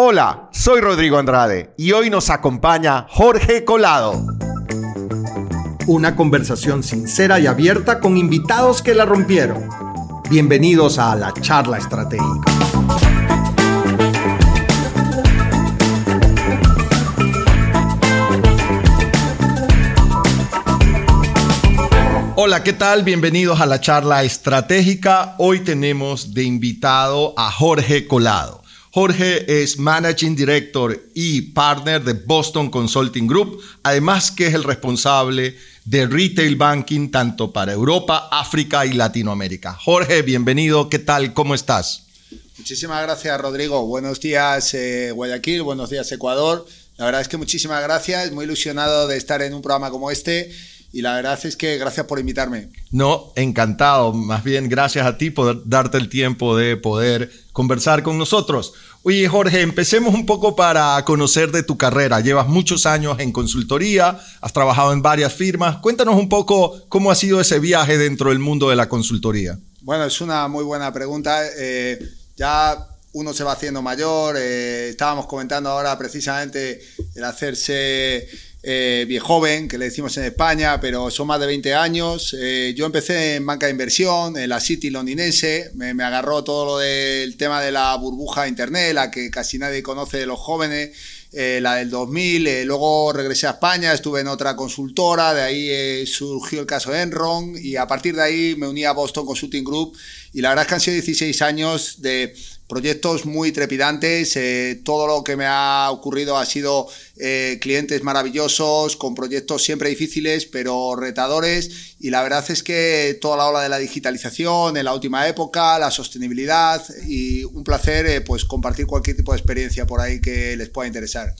Hola, soy Rodrigo Andrade y hoy nos acompaña Jorge Colado. Una conversación sincera y abierta con invitados que la rompieron. Bienvenidos a la charla estratégica. Hola, ¿qué tal? Bienvenidos a la charla estratégica. Hoy tenemos de invitado a Jorge Colado. Jorge es Managing Director y Partner de Boston Consulting Group, además que es el responsable de Retail Banking tanto para Europa, África y Latinoamérica. Jorge, bienvenido, ¿qué tal? ¿Cómo estás? Muchísimas gracias, Rodrigo. Buenos días, eh, Guayaquil, buenos días, Ecuador. La verdad es que muchísimas gracias, muy ilusionado de estar en un programa como este y la verdad es que gracias por invitarme. No, encantado. Más bien gracias a ti por darte el tiempo de poder conversar con nosotros. Oye, Jorge, empecemos un poco para conocer de tu carrera. Llevas muchos años en consultoría, has trabajado en varias firmas. Cuéntanos un poco cómo ha sido ese viaje dentro del mundo de la consultoría. Bueno, es una muy buena pregunta. Eh, ya uno se va haciendo mayor. Eh, estábamos comentando ahora precisamente el hacerse eh, joven, que le decimos en España, pero son más de 20 años. Eh, yo empecé en banca de inversión, en la City londinense, me, agarró todo lo del tema de la burbuja internet, la que casi nadie conoce de los jóvenes. Eh, la del 2000, luego regresé a España, estuve en otra consultora, de ahí surgió el caso Enron y a partir de ahí me uní a Boston Consulting Group y la verdad es que han sido 16 años de proyectos muy trepidantes. Eh, todo lo que me ha ocurrido ha sido eh, clientes maravillosos, con proyectos siempre difíciles, pero retadores. Y la verdad es que toda la ola de la digitalización en la última época, la sostenibilidad y un placer eh, pues compartir cualquier tipo de experiencia por ahí que les pueda interesar.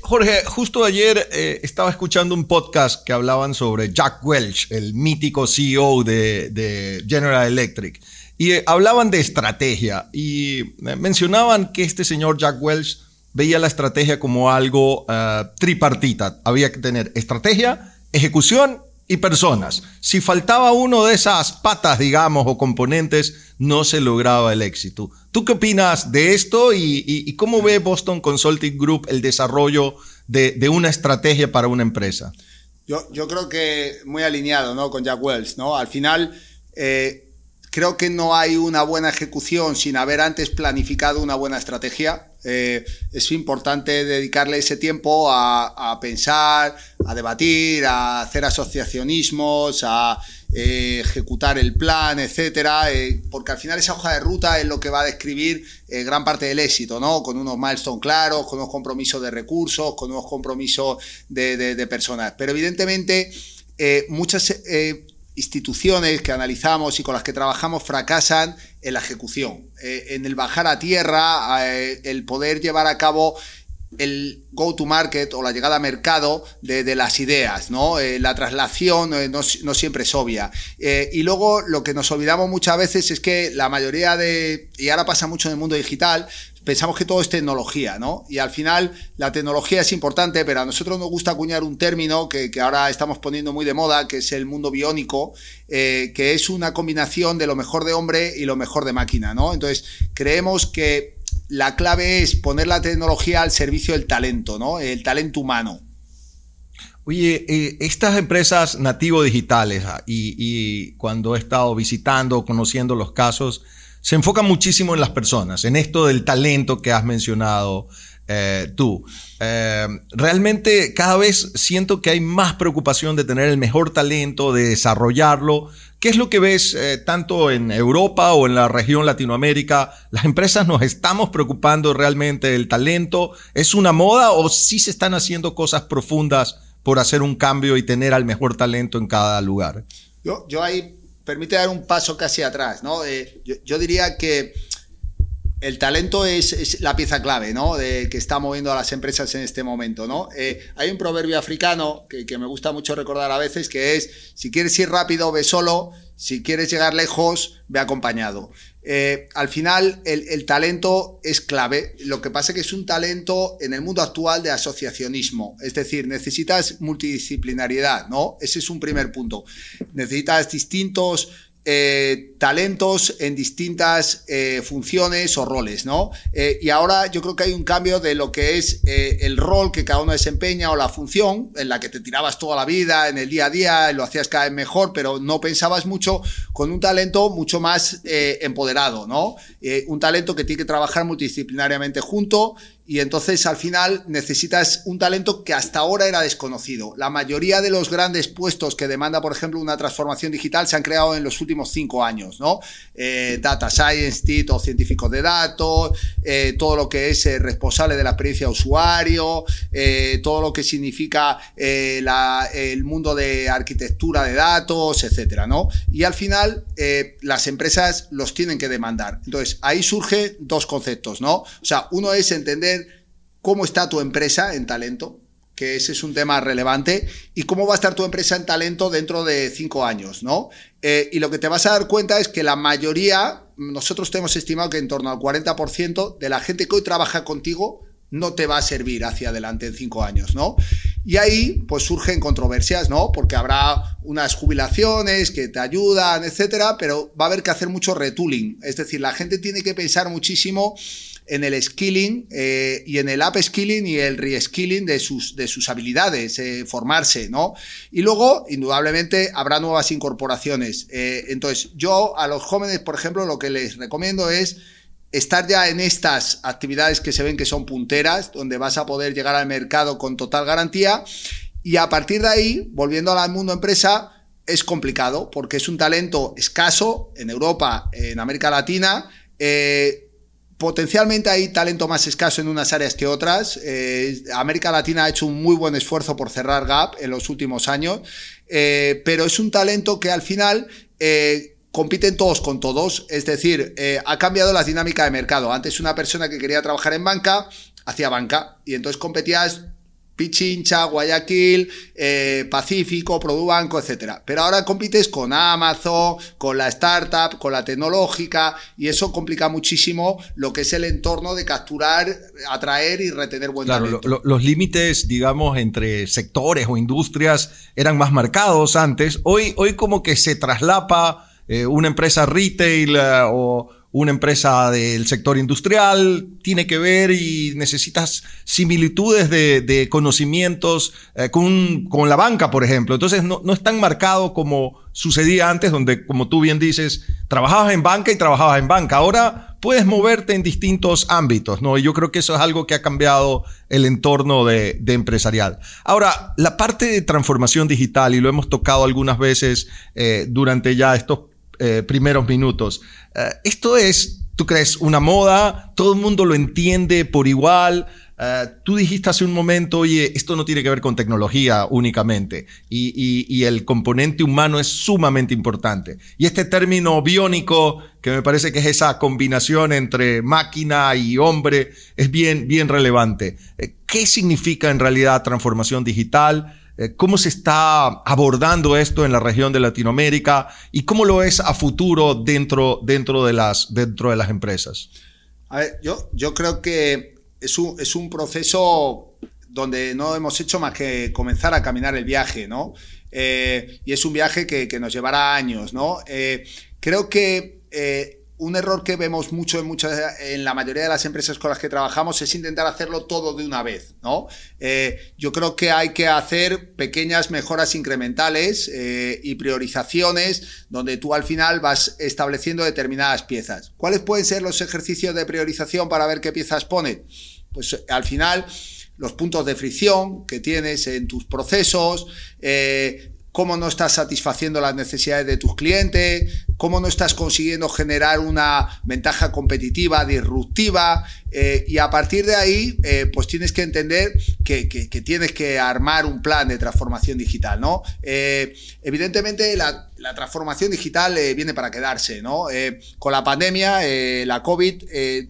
Jorge, justo ayer estaba escuchando un podcast que hablaban sobre Jack Welch, el mítico CEO de General Electric. Y eh, hablaban de estrategia y eh, mencionaban que este señor Jack Welch veía la estrategia como algo eh, tripartita. Había que tener estrategia, ejecución y personas. Si faltaba uno de esas patas, digamos, o componentes, no se lograba el éxito. ¿Tú qué opinas de esto y, cómo ve Boston Consulting Group el desarrollo de, una estrategia para una empresa? Yo, yo, creo que muy alineado ¿no? con Jack Welch. ¿no? Al final, Creo que no hay una buena ejecución sin haber antes planificado una buena estrategia. Eh, es importante dedicarle ese tiempo a, pensar, a debatir, a hacer asociacionismos, a eh, ejecutar el plan, etcétera, eh, porque al final esa hoja de ruta es lo que va a describir gran parte del éxito, ¿no? Con unos milestones claros, con unos compromisos de recursos, con unos compromisos de, de personas. Pero evidentemente muchas instituciones que analizamos y con las que trabajamos fracasan en la ejecución, eh, en el bajar a tierra, eh, el poder llevar a cabo el go to market o la llegada a mercado de, las ideas, ¿no? Eh, la traslación no, siempre es obvia. y luego lo que nos olvidamos muchas veces es que la mayoría de, y ahora pasa mucho en el mundo digital, pensamos que todo es tecnología, ¿no? Y al final la tecnología es importante, pero a nosotros nos gusta acuñar un término que, ahora estamos poniendo muy de moda, que es el mundo biónico, eh, que es una combinación de lo mejor de hombre y lo mejor de máquina, ¿no? Entonces, creemos que la clave es poner la tecnología al servicio del talento, ¿no? El talento humano. Oye, eh, estas empresas nativo digitales, ah, y, y cuando he estado visitando, conociendo los casos, se enfoca muchísimo en las personas, en esto del talento que has mencionado eh, tú. Eh, realmente cada vez siento que hay más preocupación de tener el mejor talento, de desarrollarlo. ¿Qué es lo que ves eh, tanto en Europa o en la región Latinoamérica? ¿Las empresas nos estamos preocupando realmente del talento? ¿Es una moda o sí se están haciendo cosas profundas por hacer un cambio y tener al mejor talento en cada lugar? Yo, yo ahí permite dar un paso casi atrás, ¿no? Eh, yo, diría que el talento es, la pieza clave, ¿no? De que está moviendo a las empresas en este momento, ¿no? Eh, hay un proverbio africano que, que, me gusta mucho recordar a veces que es, si quieres ir rápido, ve solo, si quieres llegar lejos, ve acompañado. Eh, al final el, talento es clave. Lo que pasa es que es un talento en el mundo actual de asociacionismo. Es decir, necesitas multidisciplinariedad, ¿no? Ese es un primer punto. Necesitas distintos eh, talentos en distintas eh, funciones o roles, ¿no? Eh, y ahora yo creo que hay un cambio de lo que es el rol que cada uno desempeña o la función en la que te tirabas toda la vida, en el día a día, lo hacías cada vez mejor, pero no pensabas mucho con un talento mucho más empoderado, ¿no? un talento que tiene que trabajar multidisciplinariamente junto y entonces al final necesitas un talento que hasta ahora era desconocido. La mayoría de los grandes puestos que demanda, por ejemplo, una transformación digital se han creado en los últimos cinco años, ¿no? Eh, data Science, o científicos de datos, eh, todo lo que es eh, responsable de la experiencia de usuario, todo lo que significa el mundo de arquitectura de datos, etcétera, ¿no? Y al final las empresas los tienen que demandar. Entonces ahí surgen dos conceptos, ¿no? O sea, uno es entender cómo está tu empresa en talento, que ese es un tema relevante, y cómo va a estar tu empresa en talento dentro de cinco años, ¿no? Eh, y lo que te vas a dar cuenta es que la mayoría, nosotros te hemos estimado que en torno al 40% de la gente que hoy trabaja contigo no te va a servir hacia adelante en cinco años, ¿no? Y ahí, pues surgen controversias, ¿no? Porque habrá unas jubilaciones que te ayudan, etcétera, pero va a haber que hacer mucho retooling. Es decir, la gente tiene que pensar muchísimo en el skilling eh, y en el upskilling y el reskilling de sus, de sus habilidades, eh, formarse, ¿no? Y luego, indudablemente, habrá nuevas incorporaciones. Eh, entonces, yo a los jóvenes, por ejemplo, lo que les recomiendo es estar ya en estas actividades que se ven que son punteras, donde vas a poder llegar al mercado con total garantía. Y a partir de ahí, volviendo al mundo empresa, es complicado porque es un talento escaso en Europa, en América Latina. Potencialmente hay talento más escaso en unas áreas que otras. Eh, América Latina ha hecho un muy buen esfuerzo por cerrar gap en los últimos años, eh, pero es un talento que al final eh, compiten todos con todos. Es decir, ha cambiado la dinámica de mercado. Antes una persona que quería trabajar en banca hacía banca y entonces competías Pichincha, Guayaquil, eh, Pacífico, Produbanco, etc. Pero ahora compites con Amazon, con la startup, con la tecnológica y eso complica muchísimo lo que es el entorno de capturar, atraer y retener buen claro, los límites, digamos, entre sectores o industrias eran más marcados antes. Hoy, hoy como que se traslapa eh, una empresa retail eh, o una empresa del sector industrial, tiene que ver y necesitas similitudes de, conocimientos eh, con, con, la banca, por ejemplo. Entonces no, no, es tan marcado como sucedía antes, donde, como tú bien dices, trabajabas en banca y trabajabas en banca. Ahora puedes moverte en distintos ámbitos, ¿no? Y yo creo que eso es algo que ha cambiado el entorno de, empresarial. Ahora, la parte de transformación digital, y lo hemos tocado algunas veces eh, durante ya estos eh, primeros minutos. Eh, esto es, ¿tú crees, una moda? ¿Todo el mundo lo entiende por igual? Eh, tú dijiste hace un momento, oye, esto no tiene que ver con tecnología únicamente y, el componente humano es sumamente importante. Y este término biónico, que me parece que es esa combinación entre máquina y hombre, es bien, bien relevante. ¿Qué significa en realidad transformación digital? Eh, ¿Cómo se está abordando esto en la región de Latinoamérica y cómo lo es a futuro dentro, dentro, de, las, dentro de las empresas? A ver, yo, yo creo que es un, es un proceso donde no hemos hecho más que comenzar a caminar el viaje, ¿no? Eh, y es un viaje que, que nos llevará años, ¿no? Eh, creo que un error que vemos mucho en, muchas, en la mayoría de las empresas con las que trabajamos es intentar hacerlo todo de una vez, ¿no? Eh, yo creo que hay que hacer pequeñas mejoras incrementales eh, y priorizaciones donde tú al final vas estableciendo determinadas piezas. ¿Cuáles pueden ser los ejercicios de priorización para ver qué piezas pone? Pues al final los puntos de fricción que tienes en tus procesos, eh, cómo no estás satisfaciendo las necesidades de tus clientes, cómo no estás consiguiendo generar una ventaja competitiva, disruptiva, eh, y a partir de ahí, eh, pues tienes que entender que, tienes que armar un plan de transformación digital, ¿no? Eh, evidentemente, la, transformación digital viene para quedarse, ¿no? con la pandemia, la COVID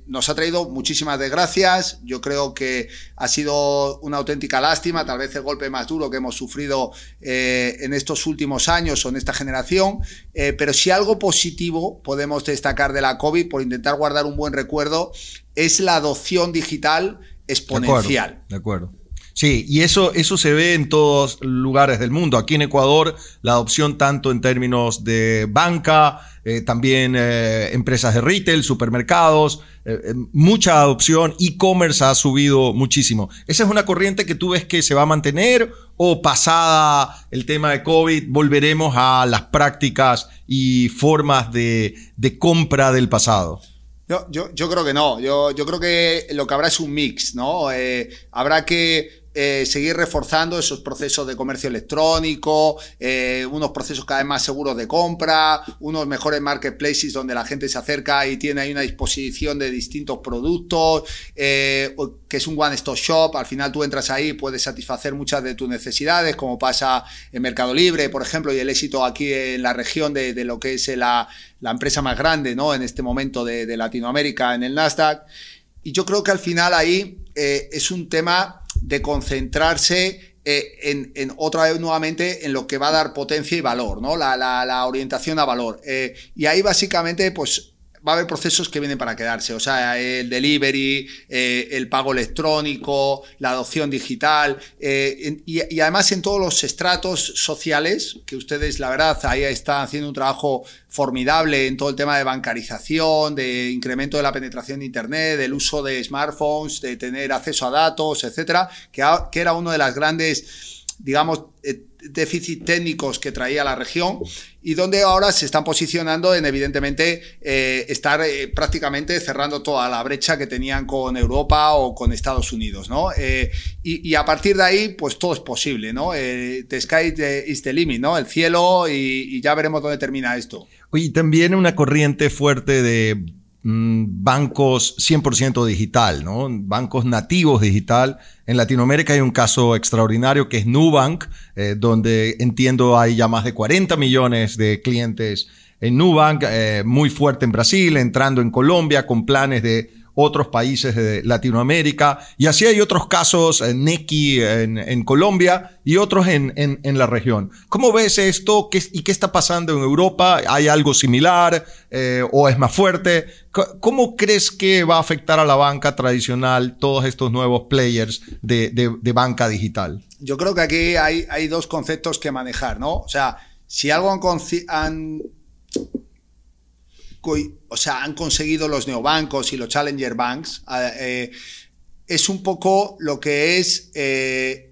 nos ha traído muchísimas desgracias. Yo creo que ha sido una auténtica lástima, tal vez el golpe más duro que hemos sufrido en estos últimos años o en esta generación. pero si algo positivo podemos destacar de la COVID, por intentar guardar un buen recuerdo, es la adopción digital exponencial. De acuerdo. Sí, y eso, eso se ve en todos lugares del mundo. Aquí en Ecuador, la adopción tanto en términos de banca, eh, también eh, empresas de retail, supermercados, eh, mucha adopción, e-commerce ha subido muchísimo. ¿Esa es una corriente que tú ves que se va a mantener o pasada el tema de COVID volveremos a las prácticas y formas de, de compra del pasado? Yo, yo, yo, creo que no. Yo, yo creo que lo que habrá es un mix, ¿no? habrá que eh, seguir reforzando esos procesos de comercio electrónico, eh, unos procesos cada vez más seguros de compra, unos mejores marketplaces donde la gente se acerca y tiene ahí una disposición de distintos productos, eh, que es un one-stop shop, al final tú entras ahí y puedes satisfacer muchas de tus necesidades, como pasa en Mercado Libre, por ejemplo, y el éxito aquí en la región de, lo que es la, empresa más grande ¿no? en este momento de Latinoamérica en el Nasdaq. Y yo creo que al final ahí es un tema de concentrarse eh, en, otra vez nuevamente en lo que va a dar potencia y valor, ¿no? La, orientación a valor. Eh, y ahí básicamente, pues va a haber procesos que vienen para quedarse, o sea, el delivery, eh, el pago electrónico, la adopción digital, y, y, además en todos los estratos sociales, que ustedes, la verdad, ahí están haciendo un trabajo formidable en todo el tema de bancarización, de incremento de la penetración de Internet, del uso de smartphones, de tener acceso a datos, etcétera, que, que era uno de las grandes, digamos, eh, déficits técnicos que traía la región y donde ahora se están posicionando en evidentemente eh, estar eh, prácticamente cerrando toda la brecha que tenían con Europa o con Estados Unidos, ¿no? Y, a partir de ahí, pues todo es posible, ¿no? the sky is the limit, ¿no? El cielo y, y ya veremos dónde termina esto. Y también una corriente fuerte de bancos 100% digital, ¿no? bancos nativos digital. En Latinoamérica hay un caso extraordinario que es Nubank, eh, donde entiendo hay ya más de 40 millones de clientes en Nubank, eh, muy fuerte en Brasil, entrando en Colombia con planes de otros países de Latinoamérica. Y así hay otros casos, en Neki en, Colombia y otros en, en, la región. ¿Cómo ves esto ¿Qué, y qué está pasando en Europa? ¿Hay algo similar eh, o es más fuerte? ¿Cómo crees que va a afectar a la banca tradicional todos estos nuevos players de, de, banca digital? Yo creo que aquí hay, hay, dos conceptos que manejar, ¿no? O sea, si algo han o sea, han conseguido los neobancos y los challenger banks, eh, es un poco lo que es eh,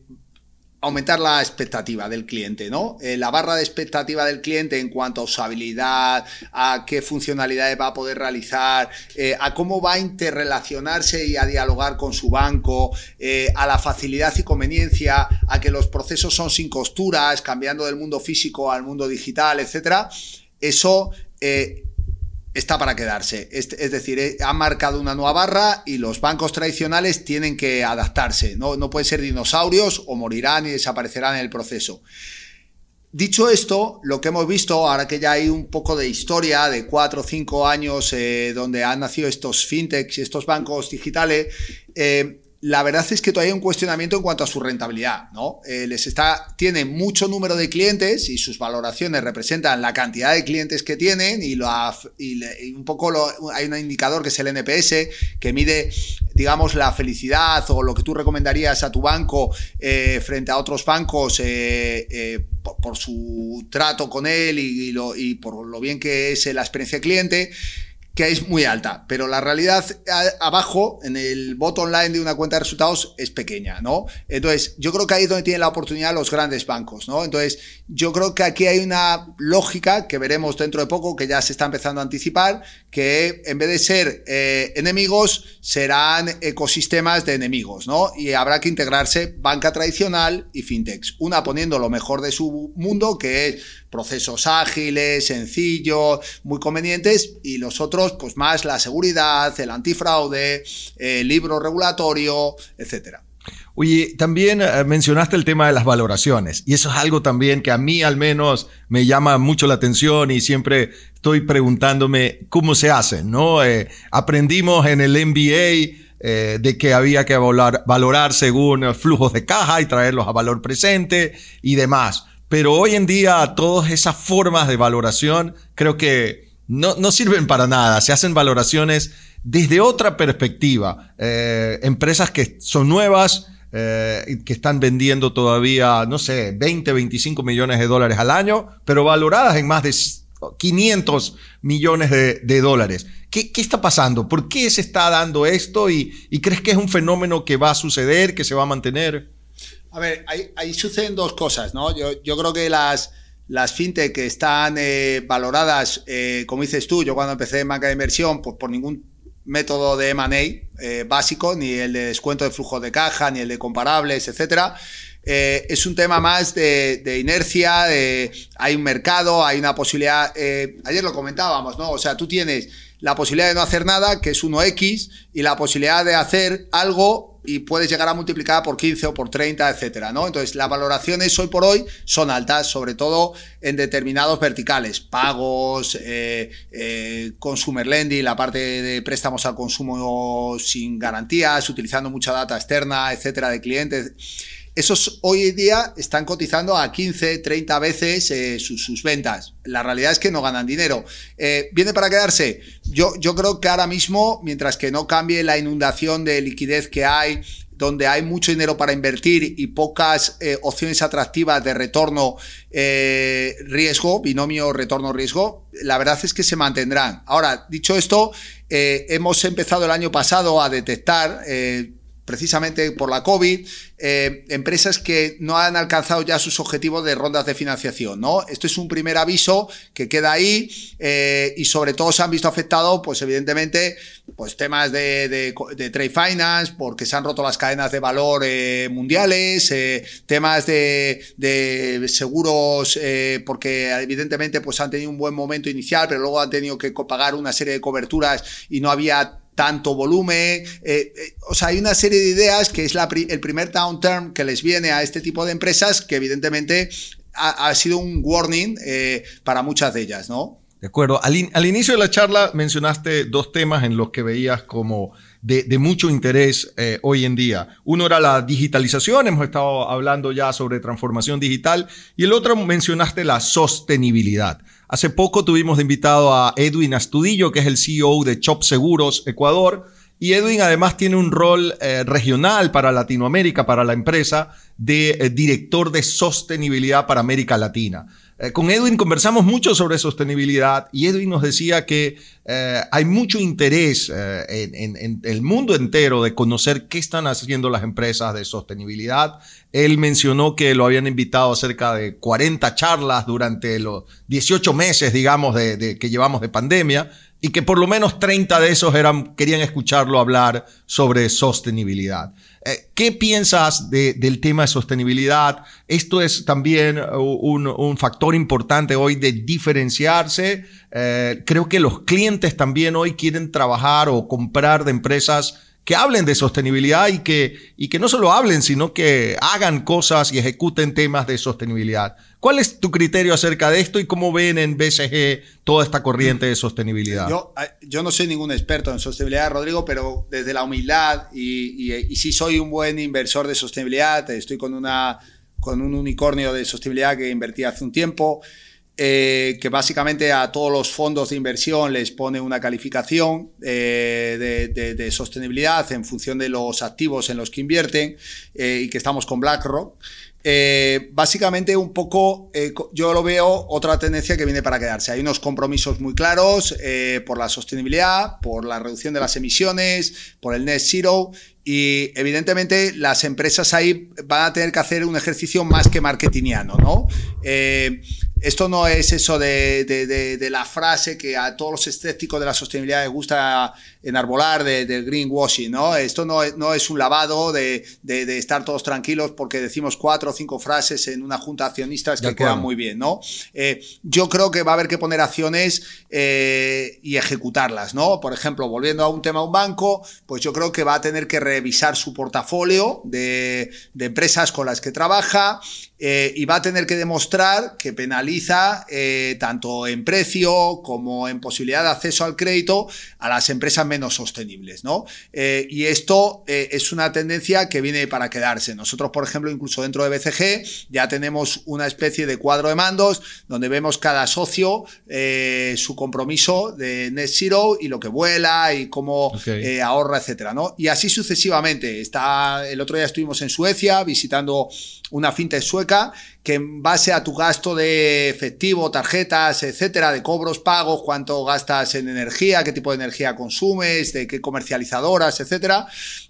aumentar la expectativa del cliente, ¿no? Eh, la barra de expectativa del cliente en cuanto a usabilidad, a qué funcionalidades va a poder realizar, a cómo va a interrelacionarse y a dialogar con su banco, a la facilidad y conveniencia, a que los procesos son sin costuras, cambiando del mundo físico al mundo digital, etcétera. Eso está para quedarse. Es, decir, eh, ha marcado una nueva barra y los bancos tradicionales tienen que adaptarse. No, no pueden ser dinosaurios o morirán y desaparecerán en el proceso. Dicho esto, lo que hemos visto, ahora que ya hay un poco de historia de cuatro o cinco años eh, donde han nacido estos fintechs y estos bancos digitales, eh, la verdad es que todavía hay un cuestionamiento en cuanto a su rentabilidad, ¿no? Eh, les está, tienen mucho número de clientes y sus valoraciones representan la cantidad de clientes que tienen y, lo, y, un poco hay un indicador que es el NPS que mide, digamos, la felicidad o lo que tú recomendarías a tu banco eh, frente a otros bancos eh, por, su trato con él y, y por lo bien que es la experiencia cliente que es muy alta, pero la realidad abajo, en el bot online de una cuenta de resultados, es pequeña, ¿no? Entonces, yo creo que ahí es donde tienen la oportunidad los grandes bancos, ¿no? Entonces, yo creo que aquí hay una lógica que veremos dentro de poco, que ya se está empezando a anticipar, que en vez de ser eh, enemigos, serán ecosistemas de enemigos, ¿no? Y habrá que integrarse banca tradicional y fintechs, una poniendo lo mejor de su mundo, que es procesos ágiles, sencillos, muy convenientes, y los otros, pues más la seguridad, el antifraude, el libro regulatorio, etcétera. Oye, también eh, mencionaste el tema de las valoraciones y eso es algo también que a mí al menos me llama mucho la atención y siempre estoy preguntándome cómo se hacen, ¿no? Eh, aprendimos en el MBA eh, de que había que valorar, valorar según flujos de caja y traerlos a valor presente y demás. Pero hoy en día todas esas formas de valoración creo que no, no sirven para nada. Se hacen valoraciones desde otra perspectiva. Empresas que son nuevas, eh, que están vendiendo todavía, no sé, 20, 25 millones de dólares al año, pero valoradas en más de 500 millones de, dólares. ¿Qué, está pasando? ¿Por qué se está dando esto? ¿Y, crees que es un fenómeno que va a suceder, que se va a mantener? A ver, ahí, suceden dos cosas, ¿no? Yo, yo creo que las, las fintech que están eh, valoradas, eh, como dices tú, yo cuando empecé en banca de inversión, pues por ningún método de M&A eh, básico, ni el de descuento de flujo de caja, ni el de comparables, etcétera. Eh, es un tema más de, inercia, hay un mercado, hay una posibilidad, eh, ayer lo comentábamos, ¿no? O sea, tú tienes la posibilidad de no hacer nada, que es 1x, y la posibilidad de hacer algo y puedes llegar a multiplicar por 15 o por 30, etcétera, ¿no? Entonces, las valoraciones hoy por hoy son altas, sobre todo en determinados verticales, pagos, eh, eh, consumer lending, la parte de préstamos al consumo sin garantías, utilizando mucha data externa, etcétera, de clientes esos hoy en día están cotizando a 15, 30 veces eh, sus, ventas. La realidad es que no ganan dinero. Eh, ¿Viene para quedarse? Yo, yo creo que ahora mismo, mientras que no cambie la inundación de liquidez que hay, donde hay mucho dinero para invertir y pocas eh, opciones atractivas de retorno riesgo, binomio retorno riesgo, la verdad es que se mantendrán. Ahora, dicho esto, hemos empezado el año pasado a detectar precisamente por la COVID, eh, empresas que no han alcanzado ya sus objetivos de rondas de financiación, ¿no? Esto es un primer aviso que queda ahí eh, y sobre todo se han visto afectados, pues evidentemente, pues temas de, trade finance, porque se han roto las cadenas de valor eh, mundiales, temas de, seguros, porque evidentemente pues han tenido un buen momento inicial, pero luego han tenido que pagar una serie de coberturas y no había tanto volumen. Eh, eh, o sea, hay una serie de ideas que es la, el primer downturn que les viene a este tipo de empresas que evidentemente ha, sido un warning eh, para muchas de ellas, ¿no? De acuerdo. Al, inicio de la charla mencionaste dos temas en los que veías como de, mucho interés hoy en día. Uno era la digitalización, hemos estado hablando ya sobre transformación digital, y el otro mencionaste la sostenibilidad. Hace poco tuvimos de invitado a Edwin Astudillo, que es el CEO de Chop Seguros Ecuador. Y Edwin además tiene un rol eh, regional para Latinoamérica, para la empresa, de eh, director de sostenibilidad para América Latina. Eh, con Edwin conversamos mucho sobre sostenibilidad y Edwin nos decía que eh, hay mucho interés eh, en, el mundo entero de conocer qué están haciendo las empresas de sostenibilidad. Él mencionó que lo habían invitado a cerca de 40 charlas durante los 18 meses, digamos, de, que llevamos de pandemia y que por lo menos 30 de esos eran, querían escucharlo hablar sobre sostenibilidad. Eh, ¿Qué piensas del tema de sostenibilidad? Esto es también un, factor importante hoy de diferenciarse. Eh, creo que los clientes también hoy quieren trabajar o comprar de empresas que hablen de sostenibilidad y que, y que no solo hablen, sino que hagan cosas y ejecuten temas de sostenibilidad. ¿Cuál es tu criterio acerca de esto y cómo ven en BCG toda esta corriente de sostenibilidad? Yo, eh, yo no soy ningún experto en sostenibilidad, Rodrigo, pero desde la humildad y, y, y sí soy un buen inversor de sostenibilidad, estoy con, una, con un unicornio de sostenibilidad que invertí hace un tiempo. Eh, que básicamente a todos los fondos de inversión les pone una calificación eh, de, sostenibilidad en función de los activos en los que invierten eh, y que estamos con BlackRock. básicamente un poco yo lo veo otra tendencia que viene para quedarse. Hay unos compromisos muy claros por la sostenibilidad, por la reducción de las emisiones, por el net zero y evidentemente las empresas ahí van a tener que hacer un ejercicio más que marketingiano, ¿no? Esto no es eso de, la frase que a todos los escépticos de la sostenibilidad les gusta enarbolar del greenwashing, ¿no? Esto no, no es un lavado de, estar todos tranquilos porque decimos cuatro o cinco frases en una junta de accionistas que quedan muy bien, ¿no? Eh, yo creo que va a haber que poner acciones eh, y ejecutarlas, ¿no? Por ejemplo, volviendo a un tema de un banco, pues yo creo que va a tener que revisar su portafolio de, empresas con las que trabaja eh, y va a tener que demostrar que penaliza eh, tanto en precio como en posibilidad de acceso al crédito a las empresas menos sostenibles. ¿no? Eh, y esto es una tendencia que viene para quedarse. Nosotros, por ejemplo, incluso dentro de BCG ya tenemos una especie de cuadro de mandos donde vemos cada socio su compromiso de net zero y lo que vuela y cómo ahorra, etcétera. ¿no? Y así sucesivamente. Está, el otro día estuvimos en Suecia visitando una fintech sueca que en base a tu gasto de efectivo, tarjetas, etcétera, de cobros, pagos, cuánto gastas en energía, qué tipo de energía consumes, de qué comercializadoras, etcétera,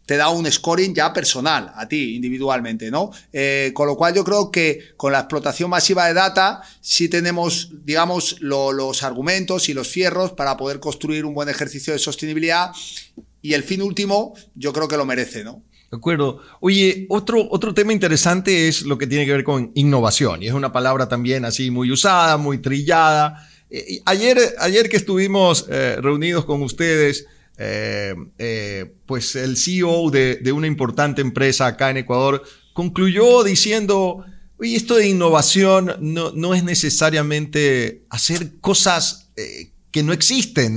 te da un scoring ya personal a ti individualmente, ¿no? Eh, con lo cual yo creo que con la explotación masiva de data sí tenemos, digamos, los argumentos y los fierros para poder construir un buen ejercicio de sostenibilidad y el fin último yo creo que lo merece, ¿no? De acuerdo. Oye, otro, otro tema interesante es lo que tiene que ver con innovación, y es una palabra también así muy usada, muy trillada. Eh, ayer, ayer que estuvimos eh, reunidos con ustedes, eh, pues el CEO de, de, una importante empresa acá en Ecuador concluyó diciendo, oye, esto de innovación no, no es necesariamente hacer cosas que no existen,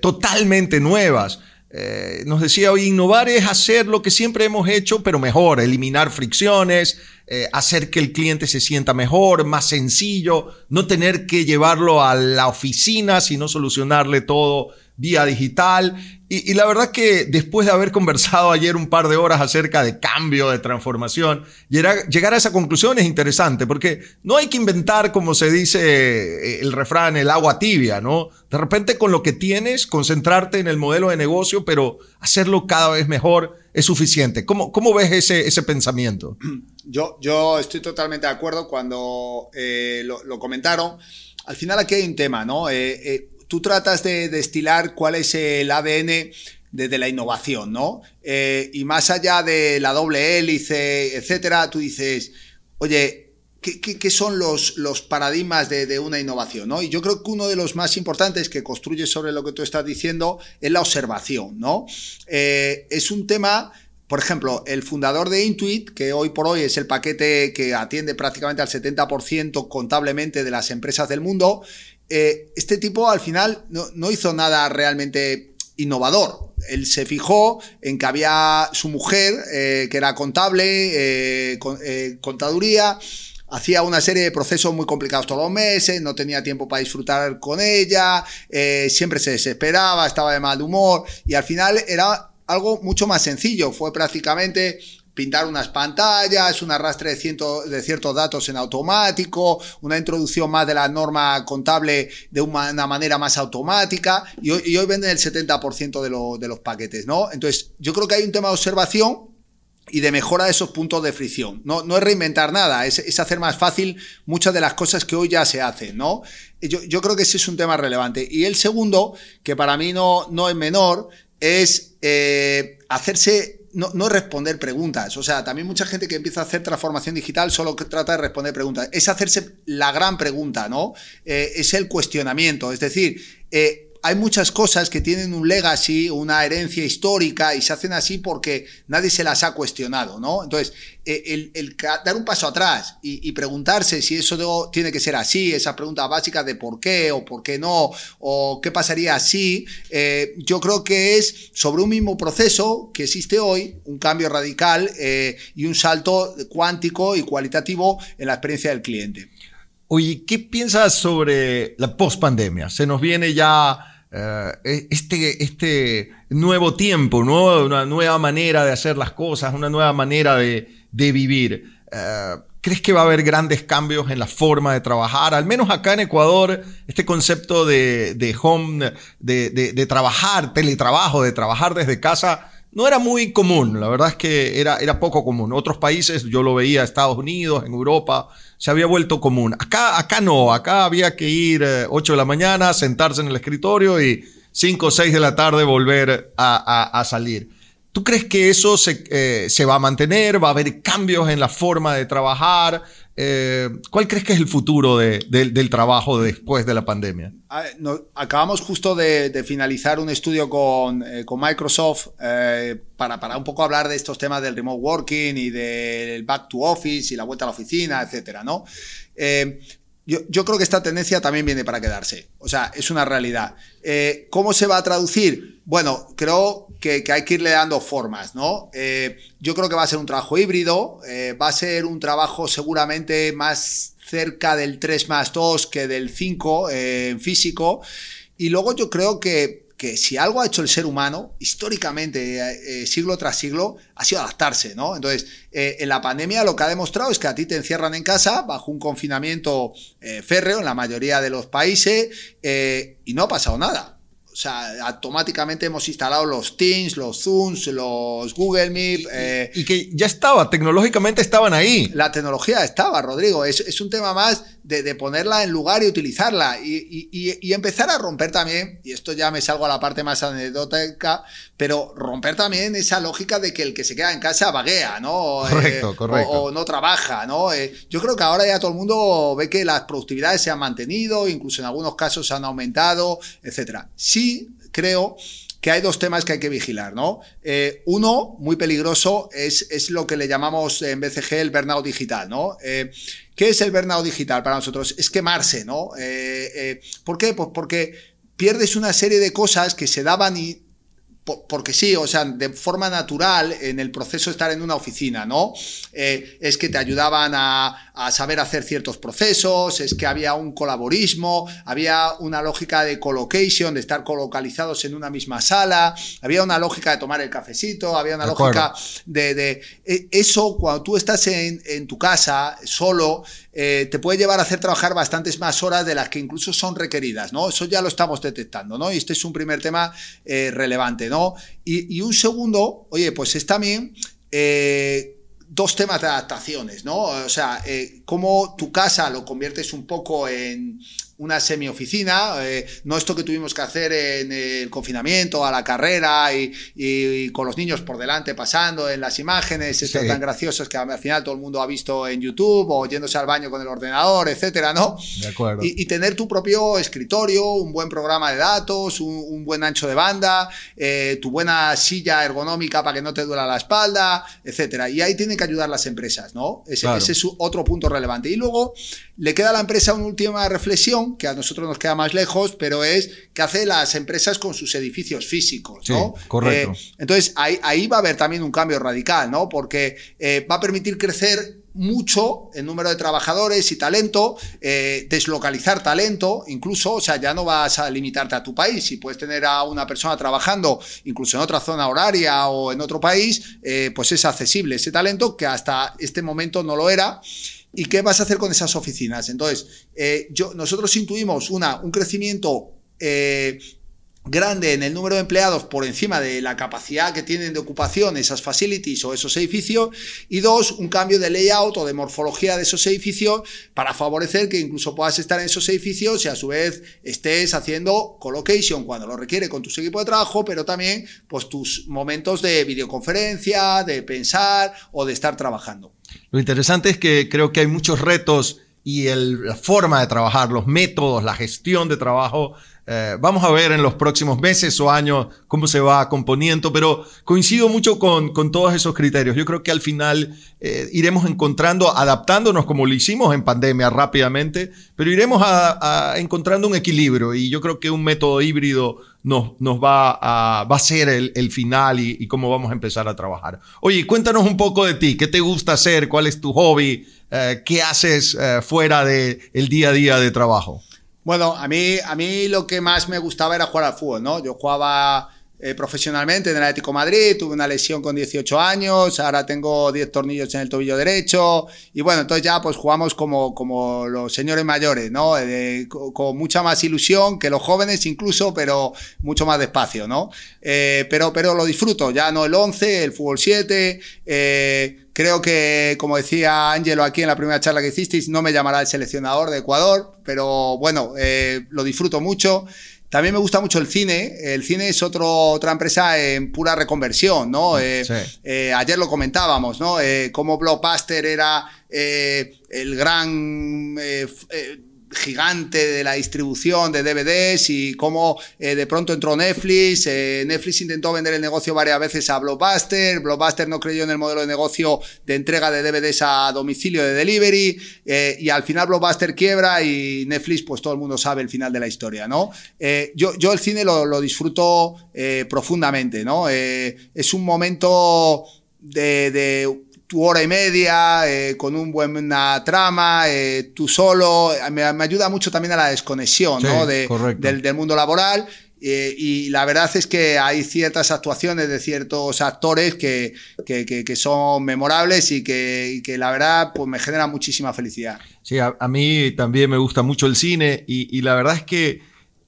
totalmente nuevas. Eh, nos decía hoy, innovar es hacer lo que siempre hemos hecho, pero mejor, eliminar fricciones, eh, hacer que el cliente se sienta mejor, más sencillo, no tener que llevarlo a la oficina, sino solucionarle todo vía digital. Y, la verdad que después de haber conversado ayer un par de horas acerca de cambio, de transformación, llegar, a esa conclusión es interesante, porque no hay que inventar, como se dice eh, el refrán, el agua tibia, ¿no? De repente con lo que tienes, concentrarte en el modelo de negocio, pero hacerlo cada vez mejor es suficiente. ¿Cómo, cómo ves ese, ese pensamiento? Yo, yo estoy totalmente de acuerdo cuando eh, lo, comentaron. Al final aquí hay un tema, ¿no? Eh, tú tratas de destilar cuál es el ADN desde la innovación, ¿no? Eh, y más allá de la doble hélice, etcétera, tú dices, oye, ¿qué, son los, los paradigmas de, una innovación, ¿no? Y yo creo que uno de los más importantes que construye sobre lo que tú estás diciendo es la observación, ¿no? Eh, es un tema por ejemplo, el fundador de Intuit, que hoy por hoy es el paquete que atiende prácticamente al 70% contablemente de las empresas del mundo, eh, este tipo al final no, hizo nada realmente innovador. Él se fijó en que había su mujer, eh, que era contable, eh, contaduría, hacía una serie de procesos muy complicados todos los meses, no tenía tiempo para disfrutar con ella, siempre se desesperaba, estaba de mal humor y al final era algo mucho más sencillo. Fue prácticamente pintar unas pantallas, un arrastre de, de ciertos datos en automático, una introducción más de la norma contable de una manera más automática y hoy, venden el 70% de, de los paquetes, ¿no? Entonces, yo creo que hay un tema de observación y de mejora de esos puntos de fricción. No, no es reinventar nada, es, hacer más fácil muchas de las cosas que hoy ya se hacen, ¿no? Yo, yo, creo que ese es un tema relevante. Y el segundo, que para mí no, no es menor, es eh, hacerse no, no, responder preguntas. O sea, también mucha gente que empieza a hacer transformación digital solo trata de responder preguntas. Es hacerse la gran pregunta, ¿no? Eh, es el cuestionamiento. Es decir, eh, hay muchas cosas que tienen un legacy, una herencia histórica y se hacen así porque nadie se las ha cuestionado, ¿no? Entonces, eh, el, dar un paso atrás y, preguntarse si eso tiene que ser así, esa pregunta básica de por qué o por qué no, o qué pasaría así, eh, yo creo que es sobre un mismo proceso que existe hoy, un cambio radical eh, y un salto cuántico y cualitativo en la experiencia del cliente. Oye, ¿qué piensas sobre la post-pandemia? Se nos viene ya eh, e-, este, este nuevo tiempo, una nueva manera de hacer las cosas, una nueva manera de, vivir. Eh, ¿Crees que va a haber grandes cambios en la forma de trabajar? Al menos acá en Ecuador, este concepto de, home, de, de, trabajar, teletrabajo, de trabajar desde casa, no era muy común. La verdad es que era, era poco común. Otros países, yo lo veía, Estados Unidos, en Europa, se había vuelto común. Acá, acá no, acá había que ir 8 eh, de la mañana, sentarse en el escritorio y 5 o 6 de la tarde volver a, salir. ¿Tú crees que eso se, eh, se, va a mantener? ¿Va a haber cambios en la forma de trabajar? Eh, ¿Cuál crees que es el futuro del trabajo después de la pandemia? Ah, acabamos justo de, finalizar un estudio con, eh, Microsoft eh, para, para, un poco hablar de estos temas del remote working y del back to office y la vuelta a la oficina, etcétera, ¿no? Yo, creo que esta tendencia también viene para quedarse. O sea, es una realidad. Eh, ¿Cómo se va a traducir? Bueno, creo que, hay que irle dando formas, ¿no? Eh, yo creo que va a ser un trabajo híbrido, eh, va a ser un trabajo seguramente más cerca del 3 más 2 que del 5 en físico. Y luego yo creo que que si algo ha hecho el ser humano, históricamente, eh, eh, siglo tras siglo, ha sido adaptarse, ¿no? Entonces, eh, en la pandemia lo que ha demostrado es que a ti te encierran en casa bajo un confinamiento férreo en la mayoría de los países y no ha pasado nada o sea, automáticamente hemos instalado los Teams, los Zooms, los Google Meet. Eh, y que ya estaba, tecnológicamente estaban ahí. La tecnología estaba, Rodrigo. Es, es un tema más de, ponerla en lugar y utilizarla. Y, y, empezar a romper también, y esto ya me salgo a la parte más anecdótica, pero romper también esa lógica de que el que se queda en casa vaguea, ¿no? Eh, correcto, correcto. O, no trabaja, ¿no? Eh, yo creo que ahora ya todo el mundo ve que las productividades se han mantenido, incluso en algunos casos se han aumentado, etcétera. Sí creo que hay dos temas que hay que vigilar, ¿no? Eh, uno, muy peligroso, es, es, lo que le llamamos en BCG el burnout digital, ¿no? Eh, ¿Qué es el burnout digital para nosotros? Es quemarse, ¿no? Eh, ¿Por qué? Pues porque pierdes una serie de cosas que se daban y porque sí, o sea, de forma natural en el proceso de estar en una oficina, ¿no? Eh, es que te ayudaban a, saber hacer ciertos procesos, es que había un colaborismo, había una lógica de colocation, de estar colocalizados en una misma sala, había una lógica de tomar el cafecito, había una lógica de, e, Eso, cuando tú estás en, en tu casa, solo, eh, te puede llevar a hacer trabajar bastantes más horas de las que incluso son requeridas, ¿no? Eso ya lo estamos detectando, ¿no? Y este es un primer tema eh, relevante, ¿no? Y, un segundo, oye, pues es también... Eh, dos temas de adaptaciones, ¿no? O sea, cómo tu casa lo conviertes un poco en, una semioficina, eh, no esto que tuvimos que hacer en el confinamiento, a la carrera y, con los niños por delante pasando en las imágenes, esto tan graciosas que al final todo el mundo ha visto en YouTube o yéndose al baño con el ordenador, etcétera, ¿no? De acuerdo. Y, tener tu propio escritorio, un buen programa de datos, un, buen ancho de banda, eh, tu buena silla ergonómica para que no te duela la espalda, etcétera. Y ahí tienen que ayudar las empresas, ¿no? Ese, ese es otro punto relevante. Y luego le queda a la empresa una última reflexión que a nosotros nos queda más lejos, pero es que hace las empresas con sus edificios físicos, ¿no? correcto. Eh, entonces, ahí, ahí, va a haber también un cambio radical, ¿no? Porque eh, va a permitir crecer mucho el número de trabajadores y talento, eh, deslocalizar talento, incluso, o sea, ya no vas a limitarte a tu país. Si puedes tener a una persona trabajando incluso en otra zona horaria o en otro país, pues es accesible ese talento que hasta este momento no lo era. ¿Y qué vas a hacer con esas oficinas? Entonces, eh, nosotros intuimos una, un crecimiento eh, grande en el número de empleados por encima de la capacidad que tienen de ocupación esas facilities o esos edificios y dos, un cambio de layout o de morfología de esos edificios para favorecer que incluso puedas estar en esos edificios y a su vez estés haciendo colocation cuando lo requiere con tu equipo de trabajo, pero también pues tus momentos de videoconferencia, de pensar o de estar trabajando. Lo interesante es que creo que hay muchos retos y la forma de trabajar, los métodos, la gestión de trabajo. Eh, vamos a ver en los próximos meses o años cómo se va componiendo, pero coincido mucho con, con todos esos criterios. Yo creo que al final eh, iremos encontrando, adaptándonos como lo hicimos en pandemia rápidamente, pero iremos a, encontrando un equilibrio y yo creo que un método híbrido nos, nos va, a, va a ser el, final y, cómo vamos a empezar a trabajar. Oye, cuéntanos un poco de ti, ¿qué te gusta hacer? ¿Cuál es tu hobby? Eh, ¿Qué haces eh, fuera del el día a día de trabajo? Bueno, a mí, a mí lo que más me gustaba era jugar al fútbol, ¿no? Yo jugaba eh, profesionalmente en el Atlético Madrid, tuve una lesión con 18 años, ahora tengo 10 tornillos en el tobillo derecho y bueno, entonces ya pues jugamos como, como los señores mayores, ¿no? Eh, con, mucha más ilusión que los jóvenes incluso, pero mucho más despacio, ¿no? Eh, pero, pero lo disfruto, ya no el 11, el fútbol 7, Creo que, como decía Ángelo aquí en la primera charla que hicisteis, no me llamará el seleccionador de Ecuador, pero bueno, lo disfruto mucho. También me gusta mucho el cine. El cine es otro, otra empresa en pura reconversión, ¿no? ayer lo comentábamos, ¿no? cómo Blockbuster era el gran gigante de la distribución de DVDs y cómo eh, de pronto entró Netflix. Eh, Netflix intentó vender el negocio varias veces a Blockbuster. Blockbuster no creyó en el modelo de negocio de entrega de DVDs a domicilio de delivery. Eh, y al final Blockbuster quiebra y Netflix, pues todo el mundo sabe el final de la historia, ¿no? yo, yo el cine lo, lo disfruto profundamente, ¿no? es un momento de tu hora y media, eh, con un buena trama, eh, tú solo, me, ayuda mucho también a la desconexión del, mundo laboral. Eh, y la verdad es que hay ciertas actuaciones de ciertos actores que, que, son memorables y que, la verdad pues me genera muchísima felicidad. Sí, a, mí también me gusta mucho el cine y, y la verdad es que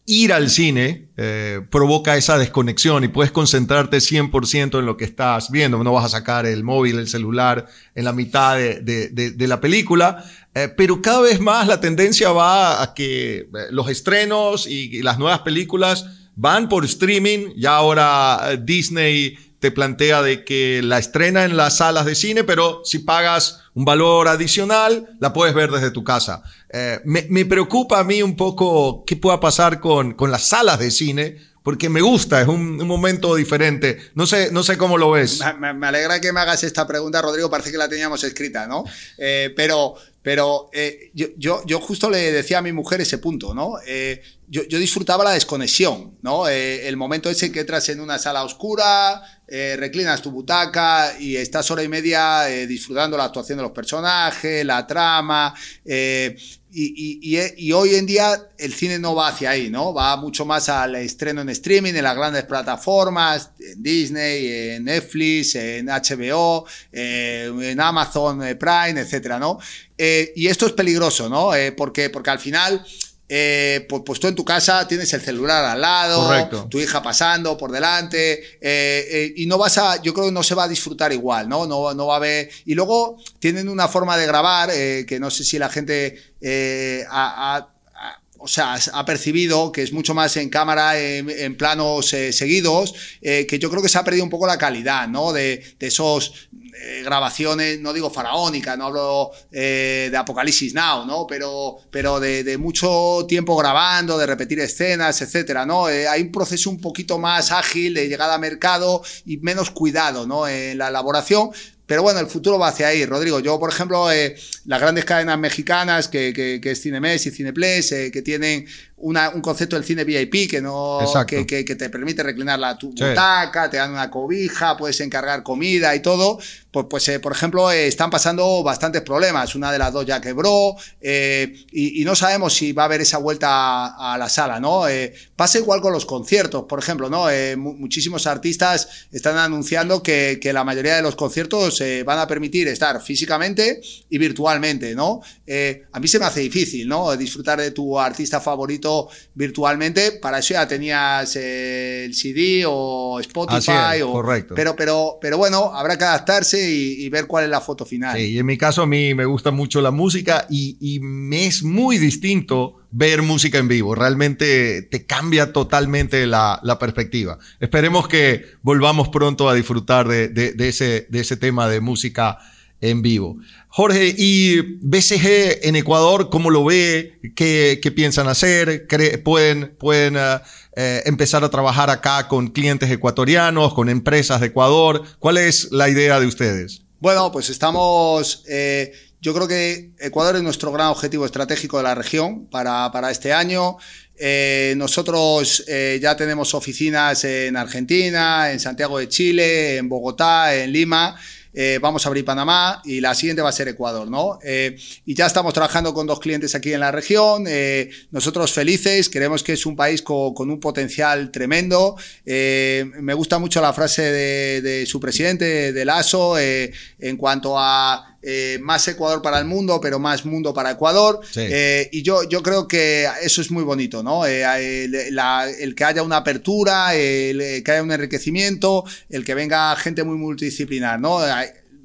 ir al cine eh, provoca esa desconexión y puedes concentrarte 100% en lo que estás viendo. No vas a sacar el móvil, el celular en la mitad de, la película, eh, pero cada vez más la tendencia va a que eh, los estrenos y, las nuevas películas van por streaming. Ya ahora Disney te plantea de que la estrena en las salas de cine, pero si pagas un valor adicional, la puedes ver desde tu casa. Eh, me, preocupa a mí un poco qué pueda pasar con, con las salas de cine, porque me gusta, es un, momento diferente. No sé, no sé cómo lo ves. Me, alegra que me hagas esta pregunta, Rodrigo, parece que la teníamos escrita, ¿no? Eh, pero pero eh, yo, yo, justo le decía a mi mujer ese punto, ¿no? yo, yo, disfrutaba la desconexión, ¿no? el momento ese que entras en una sala oscura, reclinas tu butaca y estás hora y media disfrutando la actuación de los personajes, la trama. Y, hoy en día el cine no va hacia ahí, ¿no? Va mucho más al estreno en streaming, en las grandes plataformas, en Disney, en Netflix, en HBO, eh, en Amazon Prime, etcétera, ¿no? Eh, y esto es peligroso, ¿no? Eh, porque, porque al final eh, pues, pues, tú en tu casa tienes el celular al lado, tu hija pasando por delante, eh, eh, y no vas a, yo creo que no se va a disfrutar igual, ¿no? No, no va a ver. Y luego tienen una forma de grabar que no sé si la gente ha, o sea, ha percibido que es mucho más en cámara, en, planos seguidos, que yo creo que se ha perdido un poco la calidad, ¿no? De, de esos eh, grabaciones, no digo faraónicas, no hablo eh, de Apocalipsis Now, ¿no? Pero, pero de, mucho tiempo grabando, de repetir escenas, etcétera, ¿no? Eh, hay un proceso un poquito más ágil de llegada a mercado y menos cuidado, ¿no? En la elaboración, pero bueno, el futuro va hacia ahí, Rodrigo. Yo, por ejemplo, las grandes cadenas mexicanas, que, que, que es y Cineplex, que tienen un concepto del cine VIP que no que, que, te permite reclinar la tu butaca, te dan una cobija, puedes encargar comida y todo. Pues, pues eh, por ejemplo, eh, están pasando bastantes problemas. Una de las dos ya quebró eh, y, no sabemos si va a haber esa vuelta a, la sala, ¿no? pasa igual con los conciertos, por ejemplo, ¿no? muchísimos artistas están anunciando que, que, la mayoría de los conciertos van a permitir estar físicamente y virtualmente, ¿no? a mí se me hace difícil, ¿no? Disfrutar de tu artista favorito virtualmente, para eso ya tenías el CD o Spotify. o, correcto. Pero, pero, pero bueno, habrá que adaptarse y, ver cuál es la foto final. y en mi caso a mí me gusta mucho la música y, me es muy distinto ver música en vivo. Realmente te cambia totalmente la, perspectiva. Esperemos que volvamos pronto a disfrutar de, ese, de ese tema de música en vivo. Jorge, ¿y BCG en Ecuador cómo lo ve? ¿Qué, piensan hacer? ¿Pueden, pueden eh, eh, empezar a trabajar acá con clientes ecuatorianos, con empresas de Ecuador? ¿Cuál es la idea de ustedes? Bueno, pues estamos... Eh, yo creo que Ecuador es nuestro gran objetivo estratégico de la región para, para este año. nosotros ya tenemos oficinas en Argentina, en Santiago de Chile, en Bogotá, en Lima. Eh, vamos a abrir Panamá y la siguiente va a ser Ecuador, ¿no? Eh, y ya estamos trabajando con dos clientes aquí en la región, eh, nosotros felices, creemos que es un país con, un potencial tremendo. me gusta mucho la frase de, su presidente, de Lasso, en cuanto a más Ecuador para el mundo, pero más mundo para Ecuador. y yo, yo creo que eso es muy bonito, ¿no? el, que haya una apertura, el que haya un enriquecimiento, el que venga gente muy multidisciplinar, ¿no?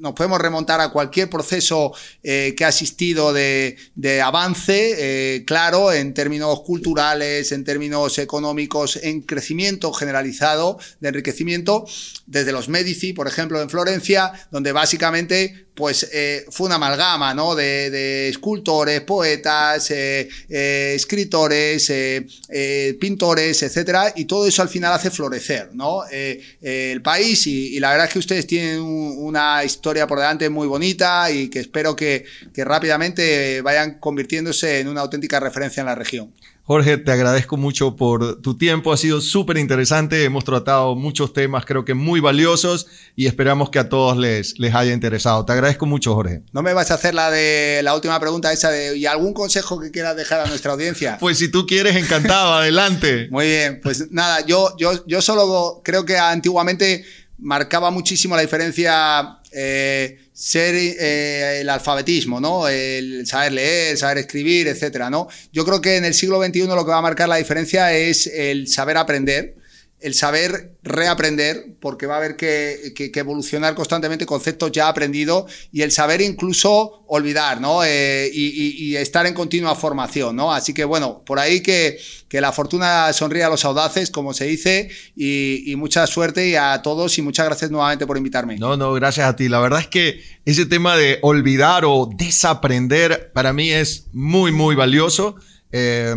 nos podemos remontar a cualquier proceso eh, que ha asistido de, avance, eh, claro, en términos culturales, en términos económicos, en crecimiento generalizado, de enriquecimiento, desde los Medici, por ejemplo, en Florencia, donde básicamente pues eh, fue una amalgama ¿no? de, escultores, poetas, escritores, pintores, etcétera, y todo eso al final hace florecer ¿no? el país y, la verdad es que ustedes tienen una historia por delante muy bonita y que espero que, rápidamente vayan convirtiéndose en una auténtica referencia en la región. Jorge, te agradezco mucho por tu tiempo, ha sido súper interesante, hemos tratado muchos temas creo que muy valiosos y esperamos que a todos les, les haya interesado. Te agradezco mucho, Jorge. No me vas a hacer la de la última pregunta esa de ¿y algún consejo que quieras dejar a nuestra audiencia? Pues si tú quieres, encantado, adelante. Muy bien, pues nada, yo, yo, yo solo creo que antiguamente marcaba muchísimo la diferencia eh, ser eh, el alfabetismo, ¿no? El saber leer, saber escribir, etcétera, ¿no? Yo creo que en el siglo XXI lo que va a marcar la diferencia es el saber aprender, el saber reaprender, porque va a haber que, evolucionar constantemente conceptos ya aprendidos y el saber incluso olvidar, ¿no? Eh, y, estar en continua formación, ¿no? Así que bueno, por ahí que, que la fortuna sonríe a los audaces, como se dice, y, mucha suerte a todos y muchas gracias nuevamente por invitarme. No, no, gracias a ti. La verdad es que ese tema de olvidar o desaprender para mí es muy, muy valioso. Eh,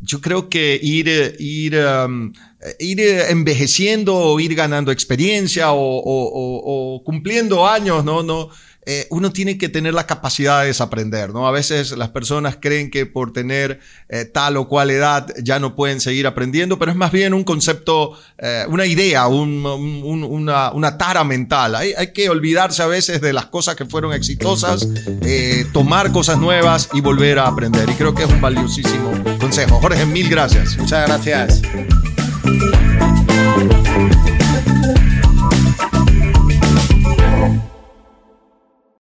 yo creo que ir, ir, um, ir envejeciendo o ir ganando experiencia o, cumpliendo años, ¿no? no eh, uno tiene que tener la capacidad de desaprender, ¿no? A veces las personas creen que por tener eh, tal o cual edad ya no pueden seguir aprendiendo, pero es más bien un concepto, eh, una idea, una, una, tara mental. Hay, hay, que olvidarse a veces de las cosas que fueron exitosas, tomar cosas nuevas y volver a aprender. Y creo que es un valiosísimo consejo. Jorge, mil gracias. Muchas gracias.